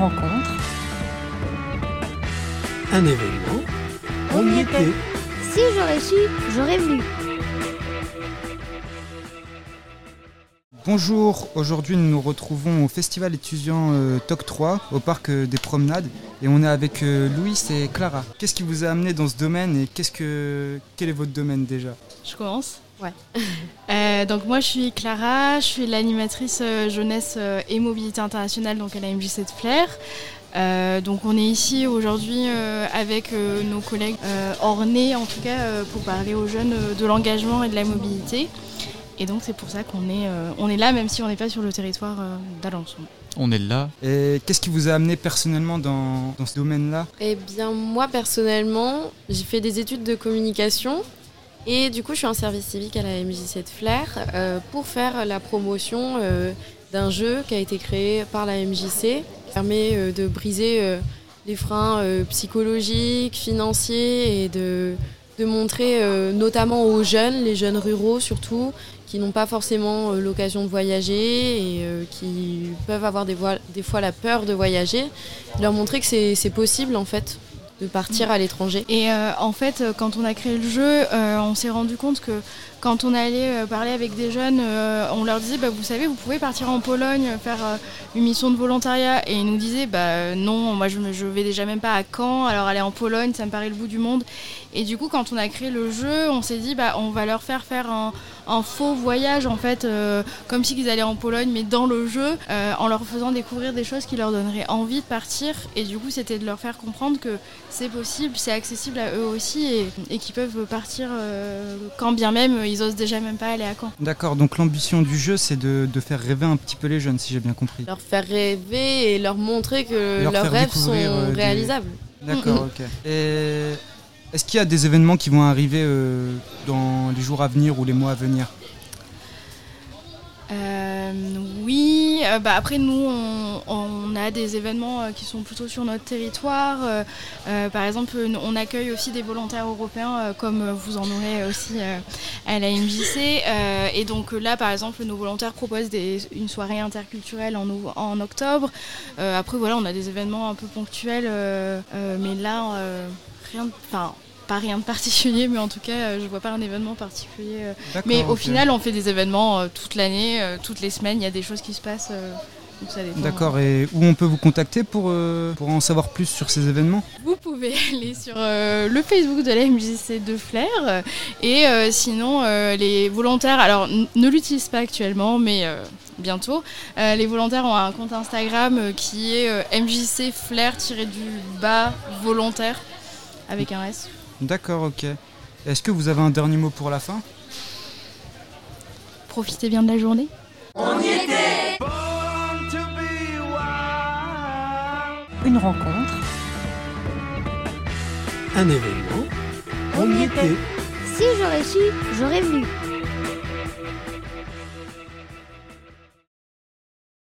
rencontre, Un événement. On y était. Si j'aurais su, j'aurais voulu. Bonjour, aujourd'hui nous nous retrouvons au festival étudiant euh, TOC 3 au parc euh, des promenades et on est avec euh, Louis et Clara. Qu'est-ce qui vous a amené dans ce domaine et qu'est-ce que quel est votre domaine déjà? Je commence? Ouais. Euh, donc moi je suis Clara, je suis l'animatrice euh, jeunesse euh, et mobilité internationale donc à la MJC de Flair. Euh, donc on est ici aujourd'hui euh, avec euh, nos collègues euh, ornés en tout cas euh, pour parler aux jeunes euh, de l'engagement et de la mobilité. Et donc c'est pour ça qu'on est, euh, on est là même si on n'est pas sur le territoire euh, d'Alençon. On est là. Et qu'est-ce qui vous a amené personnellement dans, dans ce domaine-là? Eh bien, moi personnellement, j'ai fait des études de communication et du coup, je suis en service civique à la MJC de Flair euh, pour faire la promotion euh, d'un jeu qui a été créé par la MJC qui permet euh, de briser euh, les freins euh, psychologiques, financiers et de, de montrer euh, notamment aux jeunes, les jeunes ruraux surtout, qui n'ont pas forcément euh, l'occasion de voyager et euh, qui peuvent avoir des, des fois la peur de voyager, leur montrer que c'est possible en fait de partir à l'étranger. Et euh, en fait, euh, quand on a créé le jeu, euh, on s'est rendu compte que quand on allait parler avec des jeunes, on leur disait, bah, vous savez, vous pouvez partir en Pologne, faire une mission de volontariat. Et ils nous disaient, bah, non, moi je, je vais déjà même pas à Caen, alors aller en Pologne, ça me paraît le bout du monde. Et du coup, quand on a créé le jeu, on s'est dit, bah, on va leur faire faire un, un faux voyage, en fait, comme si ils allaient en Pologne, mais dans le jeu, en leur faisant découvrir des choses qui leur donneraient envie de partir. Et du coup, c'était de leur faire comprendre que c'est possible, c'est accessible à eux aussi et, et qu'ils peuvent partir euh, quand bien même euh, ils osent déjà même pas aller à Caen. D'accord, donc l'ambition du jeu c'est de, de faire rêver un petit peu les jeunes si j'ai bien compris. Leur faire rêver et leur montrer que leur leurs rêves sont euh, des- réalisables. D'accord, ok. Et est-ce qu'il y a des événements qui vont arriver euh, dans les jours à venir ou les mois à venir? Euh, oui, euh, bah après nous on, a des événements euh, qui sont plutôt sur notre territoire. Par exemple, on accueille aussi des volontaires européens comme vous en aurez aussi à la MJC. Et donc là, par exemple, nos volontaires proposent une soirée interculturelle en, en octobre. Après voilà, on a des événements un peu ponctuels, mais là rien, de- pas rien de particulier, mais en tout cas, euh, je vois pas un événement particulier. euh, mais au final, on fait des événements euh, toute l'année, toutes les semaines, il y a des choses qui se passent. D'accord, et où on peut vous contacter pour, euh, pour en savoir plus sur ces événements? Vous pouvez aller sur euh, le Facebook de la MJC de Flair euh, et sinon les volontaires, alors ne l'utilisent pas actuellement, mais bientôt. Euh, les volontaires ont un compte Instagram euh, qui est euh, MJC Flair-du-bas volontaire avec un S. D'accord, ok. Est-ce que vous avez un dernier mot pour la fin? Profitez bien de la journée. une rencontre, Un événement. On y était. Si j'aurais su, j'aurais voulu.